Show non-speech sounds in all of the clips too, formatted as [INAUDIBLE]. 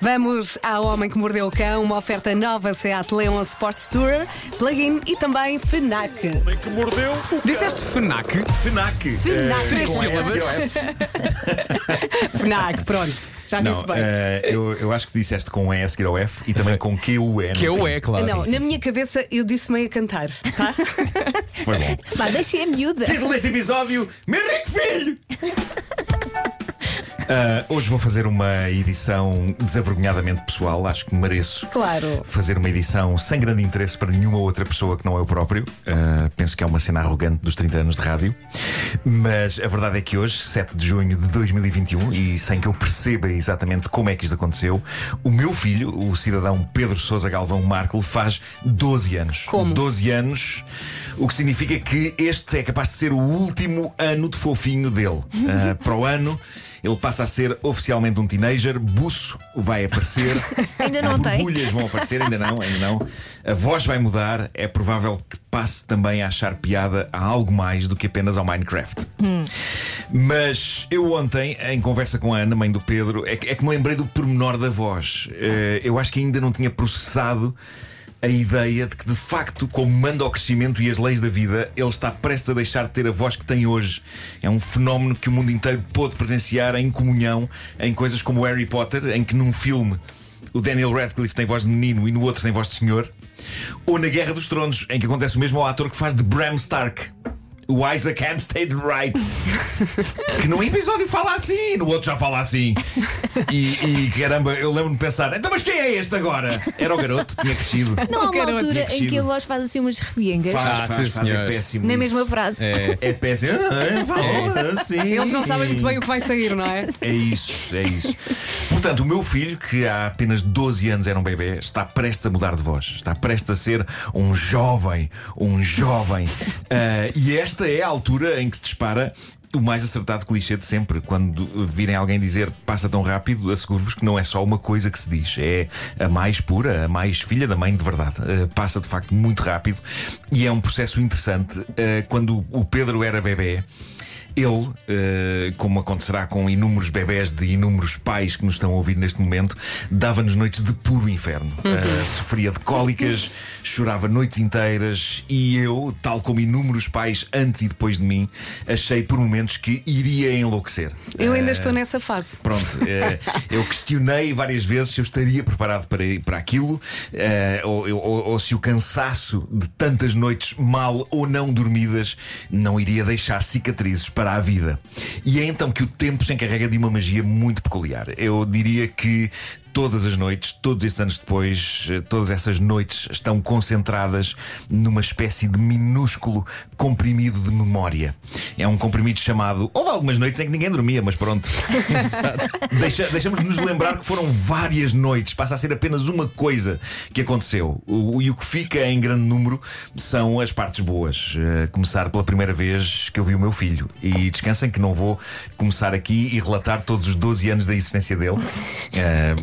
Vamos ao Homem que Mordeu o Cão, uma oferta nova Seat Leon Sports Tourer, plug-in e também FNAC. Homem que mordeu o cão. Disseste FNAC? FNAC. FNAC. Eh, Três sílabas. [LAUGHS] FNAC, pronto, já Não, disse bem. eh, eu, eu acho que disseste com E a seguir ao F e também com fim. é, claro. Não, sim, na sim. minha cabeça eu disse meio a cantar, tá? Foi bom. Pá, deixei a miúda. Título deste episódio: Meu rico filho! [LAUGHS] Ah, hoje vou fazer uma edição desavergonhadamente pessoal. Acho que mereço Claro. fazer uma edição sem grande interesse para nenhuma outra pessoa que não eu próprio. Ah, penso que é uma cena arrogante dos 30 anos de rádio. Mas a verdade é que hoje, 7 de junho de 2021, e sem que eu perceba exatamente como é que isto aconteceu, o meu filho, o cidadão Pedro Sousa Galvão Marco, faz 12 anos. Como? 12 anos, o que significa que este é capaz de ser o último ano de fofinho dele. Ah, para o ano. Ele passa a ser oficialmente um teenager, buço vai aparecer, [LAUGHS] Ainda não tem. borbulhas vão aparecer, ainda não, ainda não. A voz vai mudar, é provável que passe também a achar piada a algo mais do que apenas ao Minecraft. Mas eu ontem, em conversa com a Ana, mãe do Pedro, é que, é que me lembrei do pormenor da voz. Eh, eu acho que ainda não tinha processado a ideia de que, de facto, como manda o crescimento e as leis da vida, ele está prestes a deixar de ter a voz que tem hoje. É um fenómeno que o mundo inteiro pôde presenciar em comunhão em coisas como Harry Potter, em que num filme o Daniel Radcliffe tem voz de menino e no outro tem voz de senhor. Ou na Guerra dos Tronos, em que acontece o mesmo ao ator que faz de Bram Stark. O Isaac Hampstead Wright Que num episódio fala assim No outro já fala assim E, e, caramba, eu lembro-me de pensar Então mas quem é este agora? Era o garoto, tinha crescido Não há uma Garoto. altura em que a voz faz assim umas repiengas. Faz, Ah, faz, faz, é senhor. péssimo Na isso. mesma frase. É. É péssimo Ah, fala assim Eles não sabem muito bem o que vai sair, não é? É isso, é isso. Portanto, o meu filho, que há apenas 12 anos era um bebê, está prestes a mudar de voz. Está prestes a ser um jovem, um jovem. Ah, e esta é a altura em que se dispara. O mais acertado clichê de sempre, quando virem alguém dizer passa tão rápido, asseguro-vos que não é só uma coisa que se diz, é a mais pura, a mais filha da mãe de verdade. Ah, passa de facto muito rápido e é um processo interessante. Ah, quando o Pedro era bebê, ele, eh, como acontecerá com inúmeros bebés de inúmeros pais que nos estão a ouvir neste momento, dava-nos noites de puro inferno. Eh, sofria de cólicas, [LAUGHS] chorava noites inteiras e eu, tal como inúmeros pais antes e depois de mim, achei por momentos que iria enlouquecer. Eu ainda Eh, estou nessa fase. Pronto, eh, [LAUGHS] eu questionei várias vezes se eu estaria preparado para, para aquilo, eh, ou, ou- ou se o cansaço de tantas noites mal ou não dormidas não iria deixar cicatrizes para a vida. E é então que o tempo se encarrega de uma magia muito peculiar. Eu diria que. Todas as noites, todos esses anos depois, eh, todas essas noites estão concentradas numa espécie de minúsculo comprimido de memória. É um comprimido chamado. Houve algumas noites em que ninguém dormia, mas pronto. [LAUGHS] Deixa, deixamos de nos lembrar que foram várias noites, passa a ser apenas uma coisa que aconteceu. O, e o que fica em grande número são as partes boas. Eh, começar pela primeira vez que eu vi o meu filho. E descansem que não vou começar aqui e relatar todos os 12 anos da existência dele. [LAUGHS] Eh,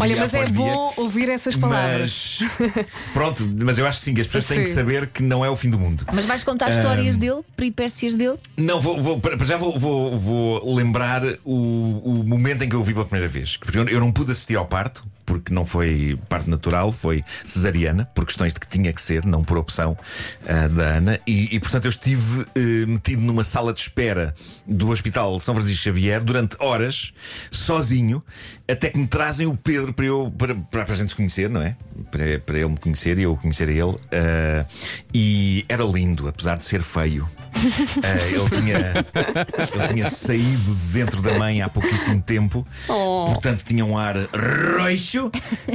Olha, mas é dia. bom ouvir essas palavras. Mas pronto, mas eu acho que sim, que as pessoas têm que Sim. saber que não é o fim do mundo. Mas vais contar histórias dele, peripécias dele? Não, vou, vou- já vou, vou- vou lembrar o, o momento em que eu o vi pela primeira vez. Porque eu, eu não pude assistir ao parto, porque não foi parto natural, foi cesariana, por questões de que tinha que ser, não por opção ah, da Ana. E, e, portanto eu estive eh, metido numa sala de espera do Hospital São Francisco Xavier durante horas, sozinho, até que me trazem o Pedro para, eu, para, para a gente se conhecer, não é? Para, para ele me conhecer e eu conhecer a ele. Ah, e era lindo, apesar de ser feio. Ah, [LAUGHS] ele, tinha, ele tinha saído de dentro da mãe há pouquíssimo tempo, Oh. portanto tinha um ar roxo,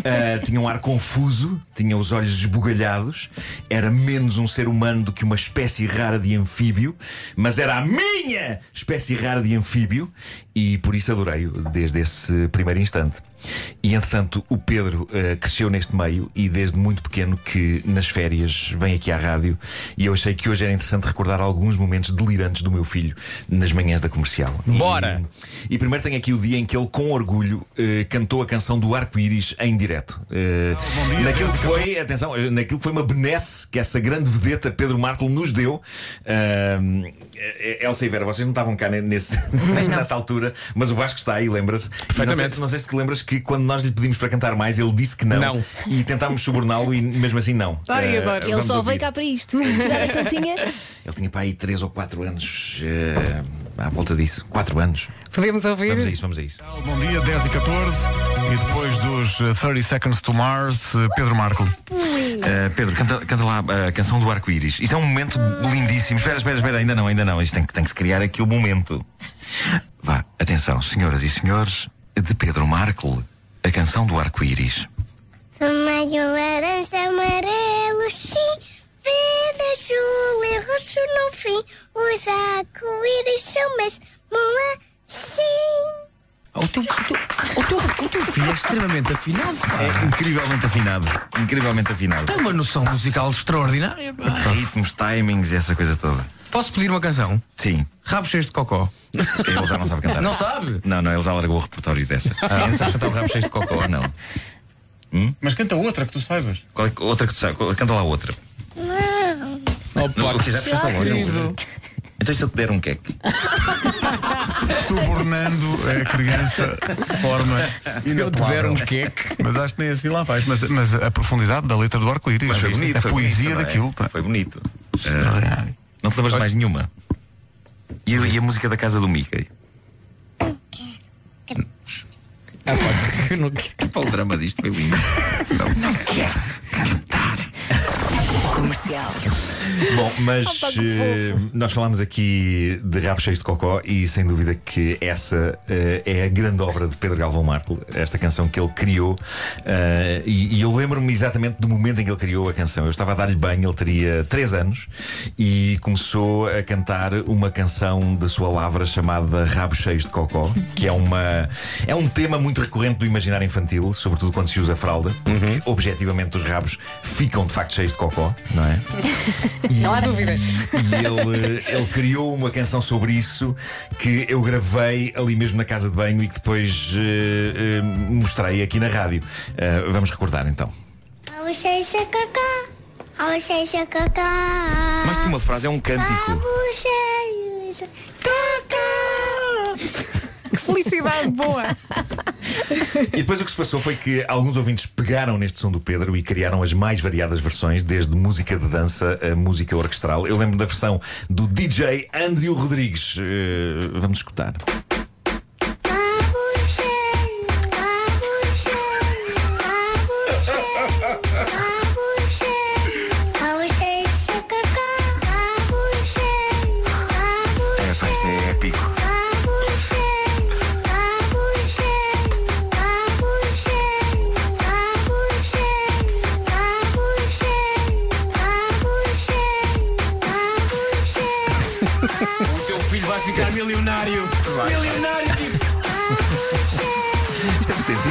ah, tinha um ar confuso, tinha os olhos esbugalhados, era menos um ser humano do que uma espécie rara de anfíbio, mas era a minha espécie rara de anfíbio e por isso adorei-o desde esse primeiro instante. E entretanto, o Pedro eh, cresceu neste meio e desde muito pequeno que nas férias vem aqui à rádio e eu achei que hoje era interessante recordar alguns momentos delirantes do meu filho nas manhãs da comercial. E- Bora! E, primeiro tem aqui o dia em que ele, com orgulho, eh, cantou a canção do arco-íris em direto. Eh, naquilo que foi, atenção, naquilo que foi uma benesse que essa grande vedeta Pedro Marco nos deu. Eh, Elsa e Vera, vocês não estavam cá ne- nesse, [LAUGHS] não. nessa altura, mas o Vasco está aí, lembra-se? E Não sei, Perfeitamente. se- não sei se te lembras que que quando nós lhe pedimos para cantar mais, ele disse que não. Não. E tentámos suborná-lo e mesmo assim não. Ai, Eh, adoro. Ele só ouvir. veio cá para isto. Já ele tinha. Ele tinha para aí 3 ou 4 anos. eh, à volta disso. 4 anos. Podemos ouvir? Vamos a isso, vamos a isso. Bom dia, 10 e 14. E depois dos eh, 30 Seconds to Mars, eh, Pedro Marco. Uh, Pedro, canta, canta lá a canção do arco-íris. Isto é um momento lindíssimo. Espera, espera, espera, ainda não, ainda não. Isto tem, que- tem que se criar aqui o momento. Vá, atenção, senhoras e senhores, de Pedro Marco, a canção do arco-íris. Vermelho, laranja, amarelo, sim. Verde, azul e roxo no fim. Os arco-íris são mesmo assim. O teu, o, teu, o, teu, o teu filho é extremamente afinado. pá. É incrivelmente afinado. Incrivelmente afinado. Tem uma noção musical extraordinária. pá. Ritmos, timings e essa coisa toda. Posso pedir uma canção? Sim, Rabo cheios de cocó. ele já não sabe cantar. Não sabe? Não, não, ele já largou o repertório dessa. Ah, não sabes cantar o rabo cheio de cocó ou não? Mas canta outra que tu saibas. Qual é, que- outra que tu sabes? Qual- Canta lá outra. Não. Não, que já fizeste a voz. querido. Então se eu te der um queque. [LAUGHS] Subornando a criança forma. Se eu tiver um queque. Mas acho que nem assim lá vais. Mas, mas a profundidade da letra do arco-íris, a foi poesia é? daquilo. pá. Foi bonito. Ah. Não te lembras de mais nenhuma? E, e a música da casa do Mickey? Ah, pá, [LAUGHS] eu não quero. Pá, o drama disto foi lindo. Não quero cantar. Bom, mas Opa, que eh, nós falámos aqui de Rabos Cheios de Cocó e sem dúvida que essa eh, é a grande obra de Pedro Galvão Marco, esta canção que ele criou. eh, e, e eu lembro-me exatamente do momento em que ele criou a canção. Eu estava a dar-lhe banho, ele teria 3 anos e começou a cantar uma canção da sua lavra chamada Rabos Cheios de Cocó, que é, uma, é um tema muito recorrente do imaginário infantil, sobretudo quando se usa fralda. porque, Objetivamente, os rabos ficam de facto cheios de cocó, não é? E, [LAUGHS] Não há dúvidas. e ele, ele criou uma canção sobre isso que eu gravei ali mesmo na casa de banho e que depois eh, eh, mostrei aqui na rádio. Eh, vamos recordar então. Que uma frase, é um cântico. Ao seja cacá. Que felicidade boa. E depois o que se passou foi que alguns ouvintes pegaram neste som do Pedro e criaram as mais variadas versões, desde música de dança a música orquestral. Eu lembro da versão do DJ Andrew Rodrigues. Eh, vamos escutar.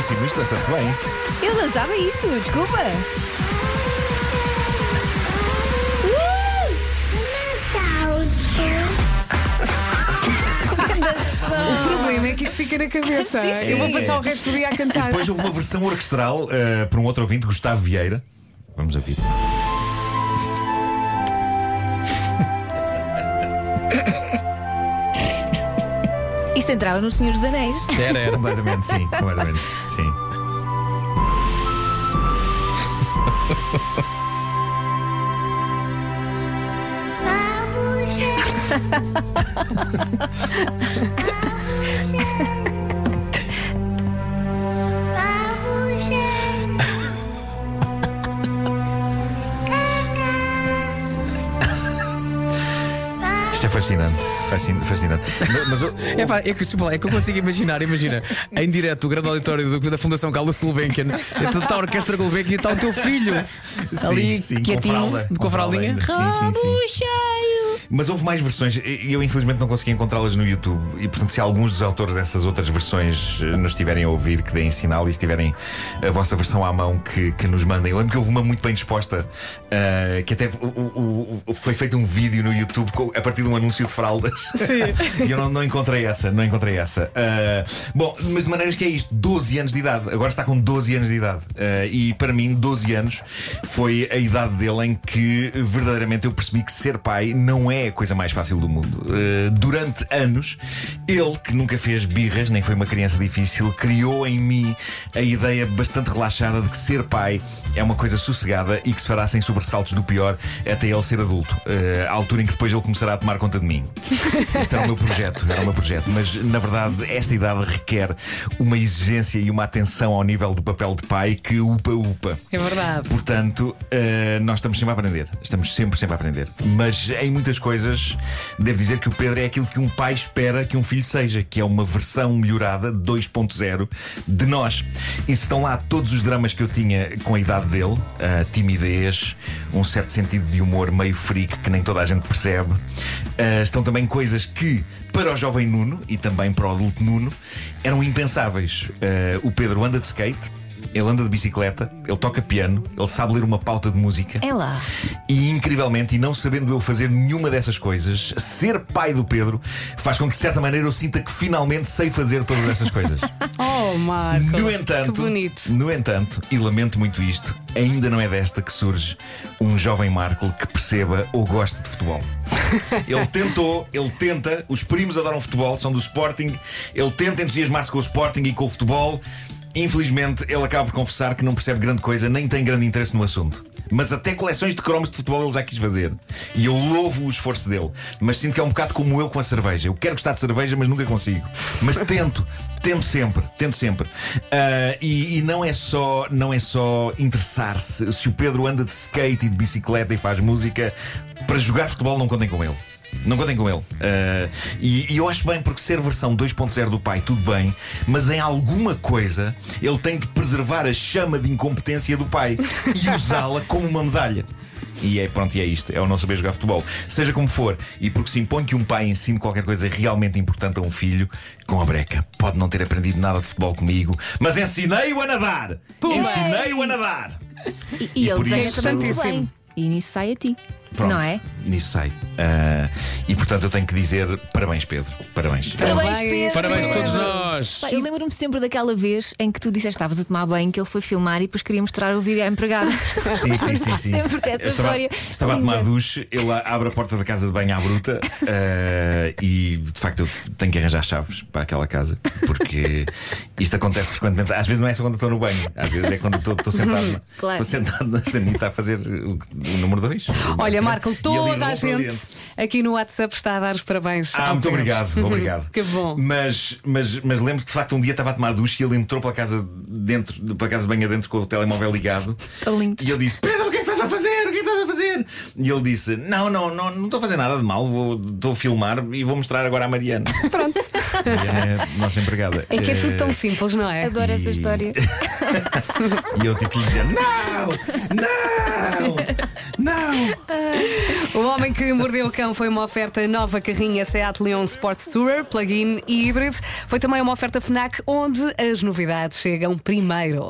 Isto é potentíssimo, isto dança-se bem. Eu dançava isto, desculpa. O problema é que isto fica na cabeça. Sim, sim. Eu vou passar o resto do dia a cantar. Depois houve uma versão orquestral eh, por um outro ouvinte, Gustavo Vieira. Vamos ouvir. Isto entrava no Senhor dos Anéis. Era, era. Completamente, sim. Completamente, sim. [LAUGHS] Isto é fascinante. Fascin- Fascinante. Mas, o- [LAUGHS] É, pá, é, que, é que eu consigo imaginar, imagina, em direto, o grande auditório do- da Fundação Carlos Gulbenkian, está a orquestra Gulbenkian e está o teu filho ali sim, com quietinho, fralda, com, com a fralda fraldinha. Sim, sim, sim. Mas houve mais versões e eu infelizmente não consegui encontrá-las no YouTube. E portanto, se alguns dos autores dessas outras versões eh, nos estiverem a ouvir, que deem sinal e se tiverem a vossa versão à mão, que, que nos mandem. Eu lembro que houve uma muito bem disposta, eh, que até o- o- foi feito um vídeo no YouTube a partir de um anúncio de fraldas. [LAUGHS] e eu não, não encontrei essa, não encontrei essa. Eh, bom, mas de maneiras que é isto: 12 anos de idade. Agora está com 12 anos de idade. Eh, e para mim, 12 anos foi a idade dele em que verdadeiramente eu percebi que ser pai não é é a coisa mais fácil do mundo. Uh, durante anos, ele, que nunca fez birras, nem foi uma criança difícil, criou em mim a ideia bastante relaxada de que ser pai é uma coisa sossegada e que se fará sem sobressaltos do pior até ele ser adulto. Uh, à altura em que depois ele começará a tomar conta de mim. Este era o meu projeto, era o meu projeto. Mas na verdade, esta idade requer uma exigência e uma atenção ao nível do papel de pai que upa-upa. É verdade. Portanto, eh, nós estamos sempre a aprender. Estamos sempre, sempre a aprender. Mas em muitas coisas, devo dizer que o Pedro é aquilo que um pai espera que um filho seja, que é uma versão melhorada 2.0 de nós. E se estão lá todos os dramas que eu tinha com a idade dele, a timidez, um certo sentido de humor meio freak que nem toda a gente percebe, eh, estão também coisas que, para o jovem Nuno e também para o adulto Nuno, eram impensáveis. Eh, o Pedro anda de skate. Ele anda de bicicleta, ele toca piano, ele sabe ler uma pauta de música. É lá. E incrivelmente, e não sabendo eu fazer nenhuma dessas coisas, ser pai do Pedro faz com que, de certa maneira, eu sinta que finalmente sei fazer todas essas coisas. [LAUGHS] Oh, Marco. No entanto, Que bonito. no entanto, e lamento muito isto, ainda não é desta que surge um jovem Marco que perceba ou goste de futebol. [LAUGHS] Ele tentou, ele tenta, os primos adoram futebol, são do Sporting, ele tenta entusiasmar-se com o Sporting e com o futebol. Infelizmente, ele acaba por confessar que não percebe grande coisa, nem tem grande interesse no assunto. Mas até coleções de cromos de futebol ele já quis fazer. E eu louvo o esforço dele. Mas sinto que é um bocado como eu com a cerveja. Eu quero gostar de cerveja, mas nunca consigo. Mas tento, tento sempre, tento sempre. Ah, e, e não é só, não é só interessar-se. Se o Pedro anda de skate e de bicicleta e faz música, para jogar futebol não contem com ele. Não contem com ele. Ah, e, e eu acho bem porque ser versão 2.0 do pai, tudo bem, mas em alguma coisa ele tem de preservar a chama de incompetência do pai [LAUGHS] e usá-la como uma medalha. E é pronto, e é isto, é o não saber jogar futebol. Seja como for, e porque se impõe que um pai ensine qualquer coisa realmente importante a um filho, com a breca. Pode não ter aprendido nada de futebol comigo, mas ensinei-o a nadar! Ensinei-o a nadar! E, e E ele por isso- também muito bem. E nisso sai a ti. Pronto, Não é? Nisso sei. Ah, e portanto eu tenho que dizer parabéns, Pedro. Parabéns. Parabéns, Parabéns. Pedro. Parabéns a todos nós. Pá, Eu lembro-me sempre daquela vez em que tu disseste que estavas a tomar banho, que ele foi filmar e depois queria mostrar o vídeo à empregada. Sim, sim, sim, [LAUGHS] sim. Sempre dessa Eu estava, história. estava a tomar linda. duche, ele abre a porta da casa de banho à bruta eh, e de facto eu tenho que arranjar chaves para aquela casa porque isto acontece frequentemente. Às vezes não é só quando estou no banho, às vezes é quando estou, estou sentado, na- [LAUGHS] Claro. estou sentado na sanita a fazer o, o número 2. Olha, Marco, toda a gente aqui no WhatsApp está a dar os parabéns. Ah, muito Pedro. obrigado, obrigado. [LAUGHS] Que bom. Mas, mas, mas lembro que de facto um dia estava a tomar duche e ele entrou pela casa dentro, pela casa de banho adentro com o telemóvel ligado. Lindo. E eu disse: Pedro, o que é que estás a fazer? O que é que estás a fazer? E ele disse: Não, não, não, não estou a fazer nada de mal, vou, estou a filmar e vou mostrar agora à Mariana. Pronto. Mariana é a nossa empregada. É que é tudo tão Eh, simples, não é? Adoro essa E- história. [LAUGHS] E eu tive que lhe dizer: Não! Não! Não! [LAUGHS] O Homem que Mordeu o Cão foi uma oferta nova carrinha Seat Leon Sport Tourer, plug-in e híbrido. Foi também uma oferta FNAC onde as novidades chegam primeiro.